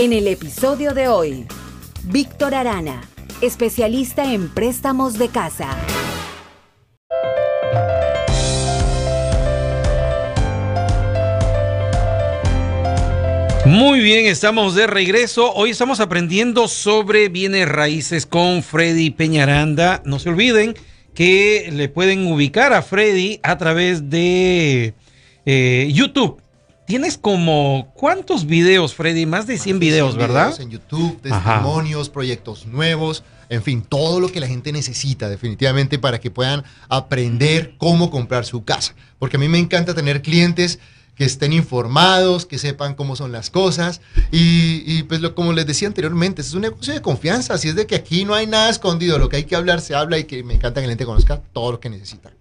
En el episodio de hoy, Víctor Arana, especialista en préstamos de casa. Muy bien, estamos de regreso. Hoy estamos aprendiendo sobre bienes raíces con Freddy Peñaranda. No se olviden que le pueden ubicar a Freddy a través de eh, YouTube. Tienes como, ¿cuántos videos, Freddy? Más de 100, videos, ¿verdad? en YouTube, testimonios, proyectos nuevos, en fin, todo lo que la gente necesita definitivamente para que puedan aprender cómo comprar su casa. Porque a mí me encanta tener clientes que estén informados, que sepan cómo son las cosas. Y, pues lo, como les decía anteriormente, es un negocio de confianza, así es de que aquí no hay nada escondido, lo que hay que hablar se habla y que me encanta que la gente conozca todo lo que necesita.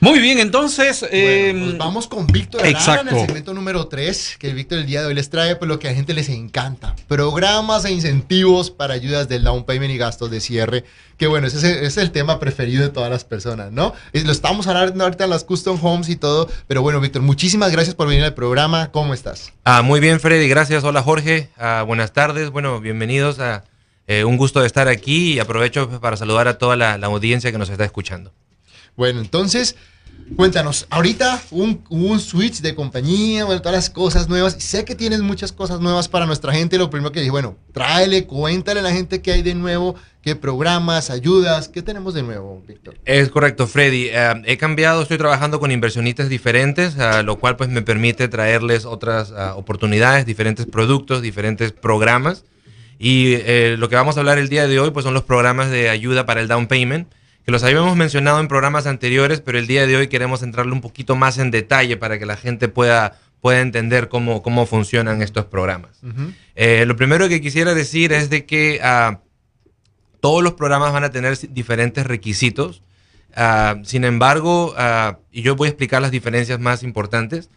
Muy bien, entonces. Em, pues vamos con Víctor Arana en el segmento número 3, que Víctor el día de hoy les trae pues, lo que a la gente les encanta: programas e incentivos para ayudas del down payment y gastos de cierre. Que bueno, ese es, el tema preferido de todas las personas, ¿no? Y lo estamos hablando ahorita en las custom homes y todo. Pero bueno, Víctor, muchísimas gracias por venir al programa. ¿Cómo estás? Ah, muy bien, Freddy, gracias. Hola, Jorge. Ah, buenas tardes. Bueno, bienvenidos a. Eh, un gusto de estar aquí y aprovecho para saludar a toda la audiencia que nos está escuchando. Bueno, entonces, cuéntanos, ahorita un, un switch de compañía, bueno, todas las cosas nuevas. Sé que tienes muchas cosas nuevas para nuestra gente. Lo primero que dije, bueno, tráele, cuéntale a la gente qué hay de nuevo, qué programas, ayudas, qué tenemos de nuevo, Víctor. Es correcto, Freddy. Eh, he cambiado, estoy trabajando con inversionistas diferentes, uh, lo cual pues me permite traerles otras uh, oportunidades, diferentes productos, diferentes programas. Y eh, lo que vamos a hablar el día de hoy pues son los programas de ayuda para el down payment que los habíamos mencionado en programas anteriores, pero el día de hoy queremos entrarle un poquito más en detalle para que la gente pueda, pueda entender cómo, cómo funcionan estos programas. Eh, lo primero que quisiera decir es de que ah, todos los programas van a tener diferentes requisitos. Ah, sin embargo, ah, y yo voy a explicar las diferencias más importantes,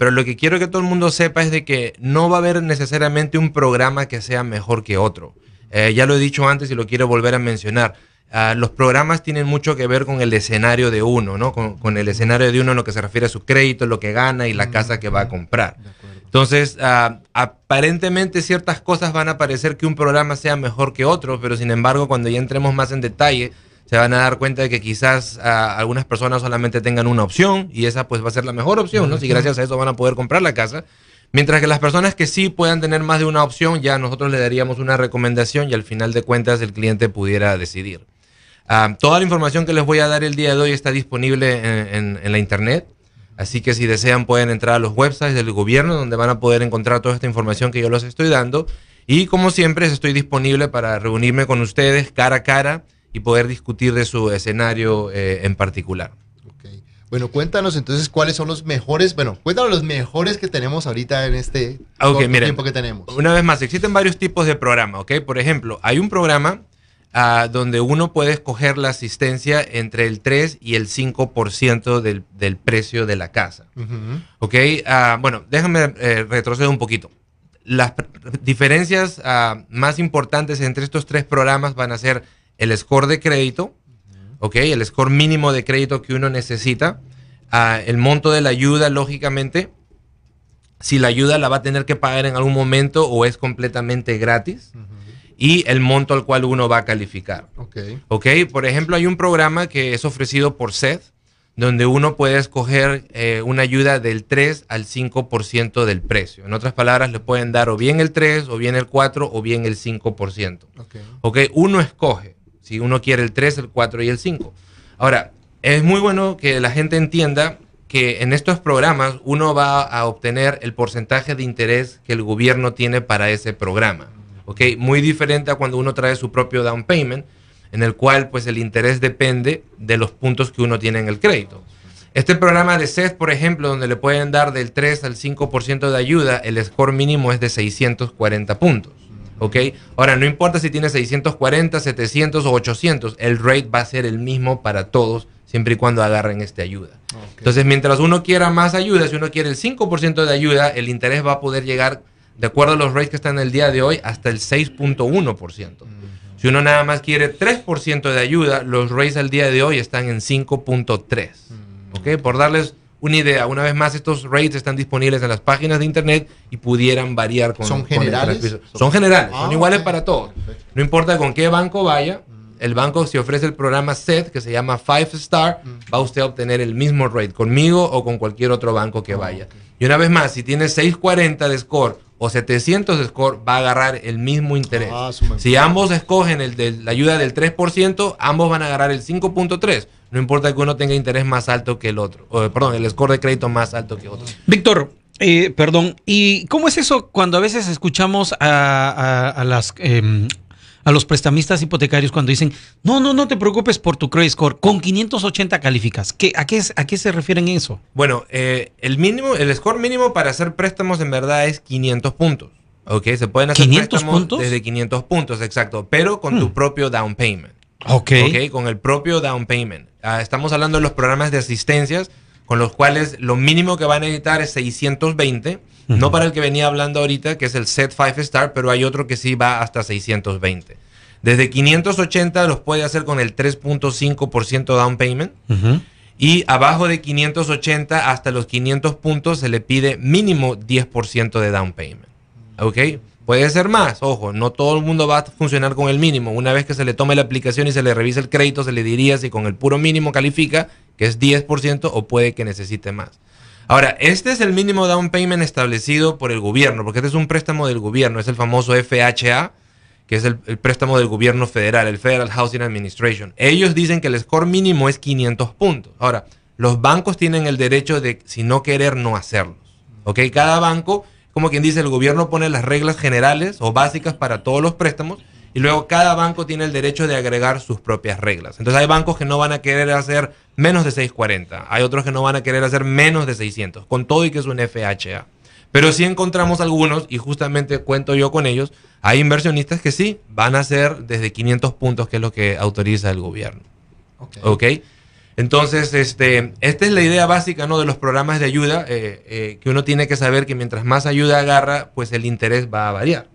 pero lo que quiero que todo el mundo sepa es de que no va a haber necesariamente un programa que sea mejor que otro. Eh, ya lo he dicho antes y lo quiero volver a mencionar. Ah, los programas tienen mucho que ver con el escenario de uno, ¿no? Con, el escenario de uno en lo que se refiere a su crédito, lo que gana y la mm, casa que va a comprar. Entonces, ah, aparentemente ciertas cosas van a parecer que un programa sea mejor que otro, pero sin embargo, cuando ya entremos más en detalle, se van a dar cuenta de que quizás ah, algunas personas solamente tengan una opción y esa pues va a ser la mejor opción, ¿no? Si gracias a eso van a poder comprar la casa. Mientras que las personas que sí puedan tener más de una opción, ya nosotros le daríamos una recomendación y al final de cuentas el cliente pudiera decidir. Ah, toda la información que les voy a dar el día de hoy está disponible en, la internet. Así que si desean pueden entrar a los websites del gobierno donde van a poder encontrar toda esta información que yo les estoy dando. Y como siempre estoy disponible para reunirme con ustedes cara a cara y poder discutir de su escenario eh, en particular. Bueno, cuéntanos entonces cuáles son los mejores, bueno, cuéntanos los mejores que tenemos ahorita en este tiempo que tenemos. Una vez más, existen varios tipos de programa, ¿ok? Por ejemplo, hay un programa donde uno puede escoger la asistencia entre el 3 y el 5% del, del precio de la casa. ¿Ok? Ah, bueno, déjame eh, retroceder un poquito. Las diferencias ah, más importantes entre estos tres programas van a ser el score de crédito, ¿ok? El score mínimo de crédito que uno necesita, ah, el monto de la ayuda, lógicamente, si la ayuda la va a tener que pagar en algún momento o es completamente gratis y el monto al cual uno va a calificar. Ok. Ok, por ejemplo, hay un programa que es ofrecido por SED, donde uno puede escoger eh, una ayuda del 3 al 5% del precio. En otras palabras, le pueden dar o bien el 3, o bien el 4, o bien el 5%. Ok. Ok, uno escoge si uno quiere el 3, el 4 y el 5. Ahora, es muy bueno que la gente entienda que en estos programas uno va a obtener el porcentaje de interés que el gobierno tiene para ese programa. Muy diferente a cuando uno trae su propio down payment, en el cual pues el interés depende de los puntos que uno tiene en el crédito. Este programa de SED, por ejemplo, donde le pueden dar del 3 al 5% de ayuda, el score mínimo es de 640 puntos. ¿Ok? Ahora, no importa si tiene 640, 700 o 800, el rate va a ser el mismo para todos, siempre y cuando agarren esta ayuda. Entonces, mientras uno quiera más ayuda, si uno quiere el 5% de ayuda, el interés va a poder llegar de acuerdo a los rates que están en el día de hoy, hasta el 6.1%. Si uno nada más quiere 3% de ayuda, los rates al día de hoy están en 5.3%. ¿Ok? Por darles una idea. Una vez más, estos rates están disponibles en las páginas de internet y pudieran variar con. ¿Son generales? son generales, son ah, iguales para todos. No importa con qué banco vaya, el banco si ofrece el programa SET, que se llama Five Star, va usted a obtener el mismo rate conmigo o con cualquier otro banco que ah, vaya. Y una vez más, si tiene 640 de score o 700 de score, va a agarrar el mismo interés. Ah, si ambos escogen el de la ayuda del 3%, ambos van a agarrar el 5.3. No importa que uno tenga interés más alto que el otro. O, perdón, el score de crédito más alto que otro. Víctor, eh, perdón, ¿y cómo es eso cuando a veces escuchamos a, las em, a los prestamistas hipotecarios cuando dicen, no, no, no te preocupes por tu credit score, con 580 calificas. ¿Qué, a, qué, ¿A qué se refieren eso? Bueno, eh, el mínimo, el score mínimo para hacer préstamos en verdad es 500 puntos. ¿Ok? Se pueden hacer préstamos puntos? desde 500 puntos, exacto, pero con tu hmm. propio down payment. Ok. Ok, con el propio down payment. Ah, estamos hablando de los programas de asistencias con los cuales lo mínimo que van a necesitar es 620 no para el que venía hablando ahorita, que es el Set 5 Star, pero hay otro que sí va hasta 620. Desde 580 los puede hacer con el 3.5% down payment. Y abajo de 580 hasta los 500 puntos se le pide mínimo 10% de down payment. ¿Ok? Puede ser más, ojo, no todo el mundo va a funcionar con el mínimo. Una vez que se le tome la aplicación y se le revise el crédito, se le diría si con el puro mínimo califica, que es 10%, o puede que necesite más. Ahora, este es el mínimo down payment establecido por el gobierno, porque este es un préstamo del gobierno, es el famoso FHA, que es el, préstamo del gobierno federal, el Federal Housing Administration. Ellos dicen que el score mínimo es 500 puntos. Ahora, los bancos tienen el derecho de, si no querer, no hacerlos. ¿Ok? Cada banco, como quien dice, el gobierno pone las reglas generales o básicas para todos los préstamos y luego cada banco tiene el derecho de agregar sus propias reglas. Entonces hay bancos que no van a querer hacer menos de 640, hay otros que no van a querer hacer menos de 600, con todo y que es un FHA. Pero sí encontramos algunos, y justamente cuento yo con ellos, hay inversionistas que sí van a hacer desde 500 puntos, que es lo que autoriza el gobierno. ¿Ok? Entonces, este, esta es la idea básica ¿no? de los programas de ayuda, eh, eh, que uno tiene que saber que mientras más ayuda agarra, pues el interés va a variar.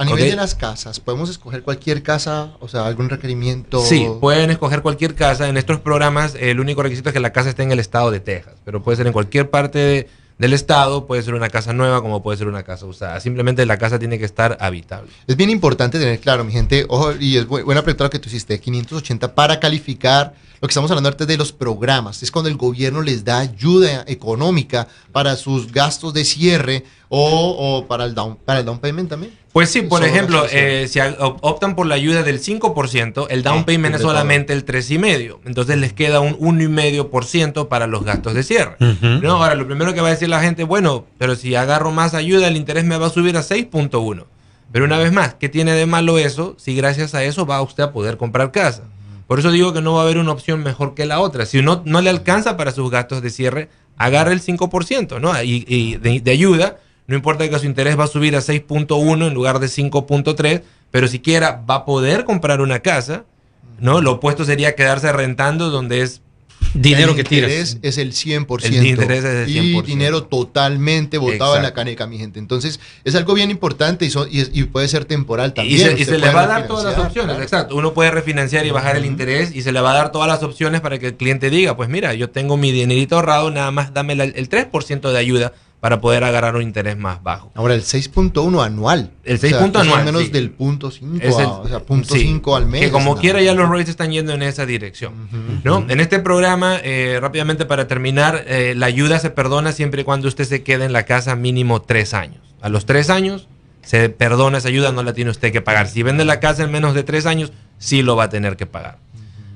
A nivel de las casas, ¿podemos escoger cualquier casa? O sea, algún requerimiento. Sí, pueden escoger cualquier casa. En estos programas, el único requisito es que la casa esté en el estado de Texas, pero puede ser en cualquier parte del estado, puede ser una casa nueva como puede ser una casa usada. Simplemente la casa tiene que estar habitable. Es bien importante tener claro, mi gente, ojo, y es buena pregunta lo que tú hiciste, 580 para calificar. Lo que estamos hablando ahorita es de los programas, es cuando el gobierno les da ayuda económica para sus gastos de cierre o, para, el down, para el down payment también. Pues sí, por ejemplo, eh, si optan por la ayuda del 5%, el down ah, payment es solamente el 3,5%. Entonces les queda un 1,5% para los gastos de cierre. ¿no? Ahora, lo primero que va a decir la gente, bueno, pero si agarro más ayuda, el interés me va a subir a 6.1%. Pero una vez más, ¿qué tiene de malo eso si gracias a eso va usted a poder comprar casa? Por eso digo que no va a haber una opción mejor que la otra. Si uno no le alcanza para sus gastos de cierre, agarre el 5%, ¿no? Y, de ayuda no importa que su interés va a subir a 6.1 en lugar de 5.3, pero siquiera va a poder comprar una casa, ¿no? Lo opuesto sería quedarse rentando donde es dinero que tiras. interés es el 100%. El interés es el 100%. Y dinero totalmente botado en la caneca, mi gente. Entonces, es algo bien importante y, puede ser temporal también. Y se, le va a dar todas las opciones, exacto. Uno puede refinanciar y bajar el interés y se le va a dar todas las opciones para que el cliente diga, pues mira, yo tengo mi dinerito ahorrado, nada más dame el 3% de ayuda para poder agarrar un interés más bajo. Ahora, el 6.1 anual. El 6.1 anual. menos del punto 5, o sea, punto 5 al mes. Que como quiera ya los rates están yendo en esa dirección. ¿no? En este programa, eh, rápidamente para terminar, eh, la ayuda se perdona siempre y cuando usted se quede en la casa mínimo tres años. A los tres años se perdona esa ayuda, no la tiene usted que pagar. Si vende la casa en menos de tres años, sí lo va a tener que pagar.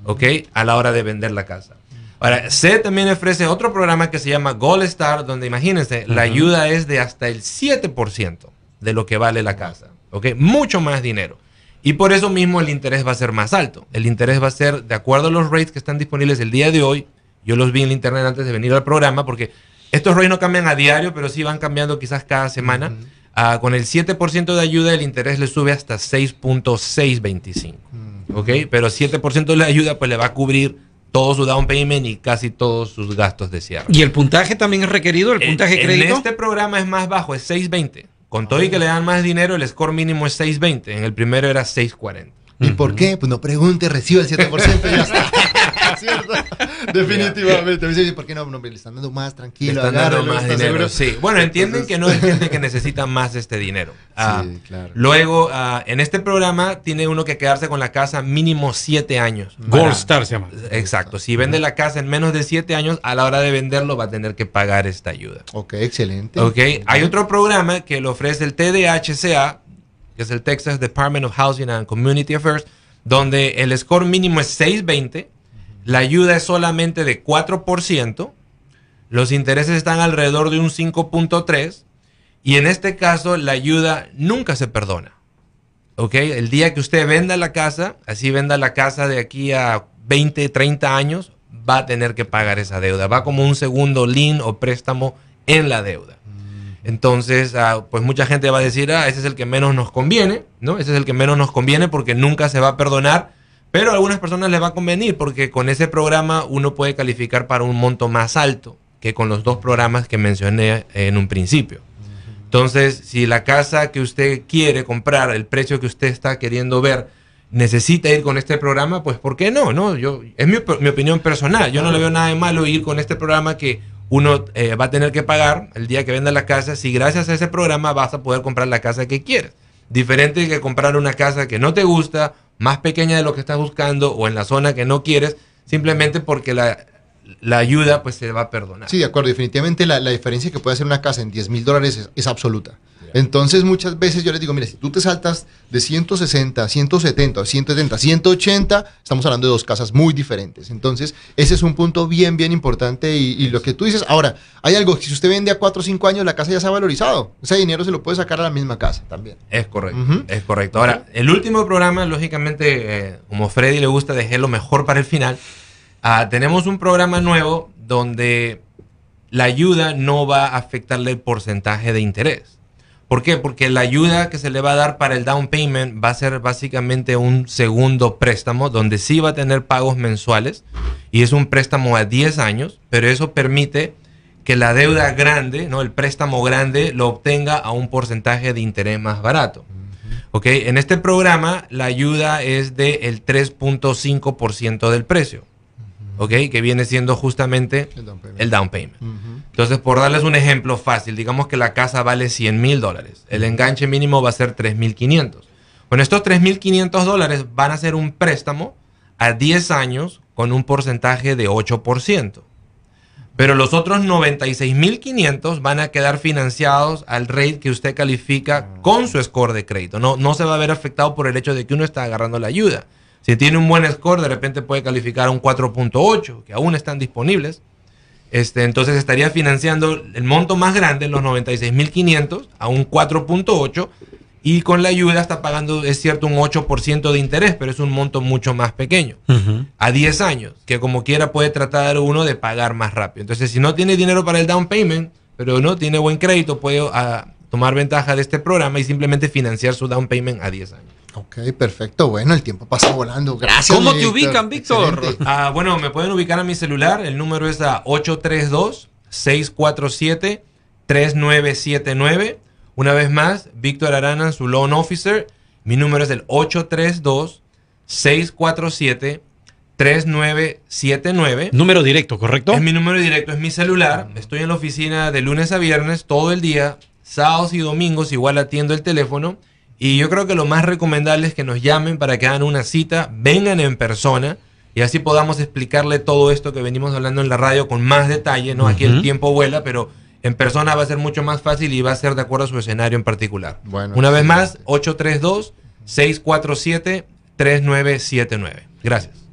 ¿Ok? A la hora de vender la casa. Ahora, C también ofrece otro programa que se llama Gold Star, donde imagínense, la ayuda es de hasta el 7% de lo que vale la casa. ¿Ok? Mucho más dinero. Y por eso mismo el interés va a ser más alto. El interés va a ser, de acuerdo a los rates que están disponibles el día de hoy, yo los vi en internet antes de venir al programa, porque estos rates no cambian a diario, pero sí van cambiando quizás cada semana. Ah, con el 7% de ayuda, el interés le sube hasta 6.625. ¿Ok? Pero 7% de la ayuda, pues le va a cubrir todo su down payment y casi todos sus gastos de cierre. ¿Y el puntaje también es requerido? ¿El puntaje crédito? En este programa es más bajo, es 620. Con todo y que le dan más dinero, el score mínimo es 620. En el primero era 640. ¿Y por qué? Pues no pregunte, recibe el 7% y ya está. Definitivamente. Me dice, ¿por qué no? no? Le están dando más, tranquilo. Le están dando más dinero. Sí. Bueno, entienden que no entienden que necesitan más este dinero. Ah, sí, claro. Luego, ah, en este programa tiene uno que quedarse con la casa mínimo siete años. Gold Star se llama. Exacto. Si vende la casa en menos de siete años, a la hora de venderlo va a tener que pagar esta ayuda. Ok, excelente. Ok. Hay otro programa que lo ofrece el TDHCA, que es el Texas Department of Housing and Community Affairs, donde el score mínimo es 620, la ayuda es solamente de 4%, los intereses están alrededor de un 5.3 y en este caso la ayuda nunca se perdona. El día que usted venda la casa, así venda la casa de aquí a 20, 30 años, va a tener que pagar esa deuda. Va como un segundo lien o préstamo en la deuda. Entonces, ah, pues mucha gente va a decir, ah, ese es el que menos nos conviene, ¿no? Ese es el que menos nos conviene porque nunca se va a perdonar, pero a algunas personas les va a convenir porque con ese programa uno puede calificar para un monto más alto que con los dos programas que mencioné en un principio. Entonces, si la casa que usted quiere comprar, el precio que usted está queriendo ver, necesita ir con este programa, pues ¿por qué no? no yo, es mi, opinión personal. Yo no le veo nada de malo ir con este programa que uno eh, va a tener que pagar el día que venda la casa si gracias a ese programa vas a poder comprar la casa que quieres. Diferente que comprar una casa que no te gusta, más pequeña de lo que estás buscando o en la zona que no quieres, simplemente porque la, la ayuda pues se va a perdonar. Sí, de acuerdo. Definitivamente la, la diferencia que puede hacer una casa en 10 mil dólares es, absoluta. Entonces muchas veces yo les digo, mire, si tú te saltas de 160, 170, 170, 180, estamos hablando de dos casas muy diferentes. Entonces ese es un punto bien, bien importante y, lo que tú dices, ahora, hay algo, si usted vende a 4 o 5 años, la casa ya se ha valorizado. Ese dinero se lo puede sacar a la misma casa también. Es correcto, es correcto. Ahora, el último programa, lógicamente, eh, como Freddy le gusta, dejé lo mejor para el final. Ah, tenemos un programa nuevo donde la ayuda no va a afectarle el porcentaje de interés. ¿Por qué? Porque la ayuda que se le va a dar para el down payment va a ser básicamente un segundo préstamo donde sí va a tener pagos mensuales y es un préstamo a 10 años, pero eso permite que la deuda grande, ¿no? el préstamo grande, lo obtenga a un porcentaje de interés más barato. ¿Ok? En este programa la ayuda es del 3.5% del precio. ¿Ok? Que viene siendo justamente el down payment. Entonces, por darles un ejemplo fácil, digamos que la casa vale 100 mil dólares. El enganche mínimo va a ser 3.500. Bueno, estos 3.500 dólares van a ser un préstamo a 10 años con un porcentaje de 8%. Pero los otros 96.500 van a quedar financiados al rate que usted califica con su score de crédito. No, no se va a ver afectado por el hecho de que uno está agarrando la ayuda. Si tiene un buen score, de repente puede calificar a un 4.8, que aún están disponibles. Este, entonces estaría financiando el monto más grande, los 96.500, a un 4.8 y con la ayuda está pagando, es cierto, un 8% de interés, pero es un monto mucho más pequeño. A 10 años, que como quiera puede tratar uno de pagar más rápido. Entonces, si no tiene dinero para el down payment, pero no tiene buen crédito, puede ah, tomar ventaja de este programa y simplemente financiar su down payment a 10 años. Ok, perfecto. Bueno, el tiempo pasa volando. Gracias. ¿Cómo te ubican, Víctor? Ah, bueno, me pueden ubicar a mi celular. El número es a 832-647-3979. Una vez más, Víctor Arana, su loan officer. Mi número es el 832-647-3979. Número directo, ¿correcto? Es mi número directo, es mi celular. Estoy en la oficina de lunes a viernes todo el día. Sábados y domingos igual atiendo el teléfono. Y yo creo que lo más recomendable es que nos llamen para que hagan una cita, vengan en persona y así podamos explicarle todo esto que venimos hablando en la radio con más detalle, ¿no? Aquí el tiempo vuela, pero en persona va a ser mucho más fácil y va a ser de acuerdo a su escenario en particular. Bueno, Una vez más, 832 647 3979. Gracias.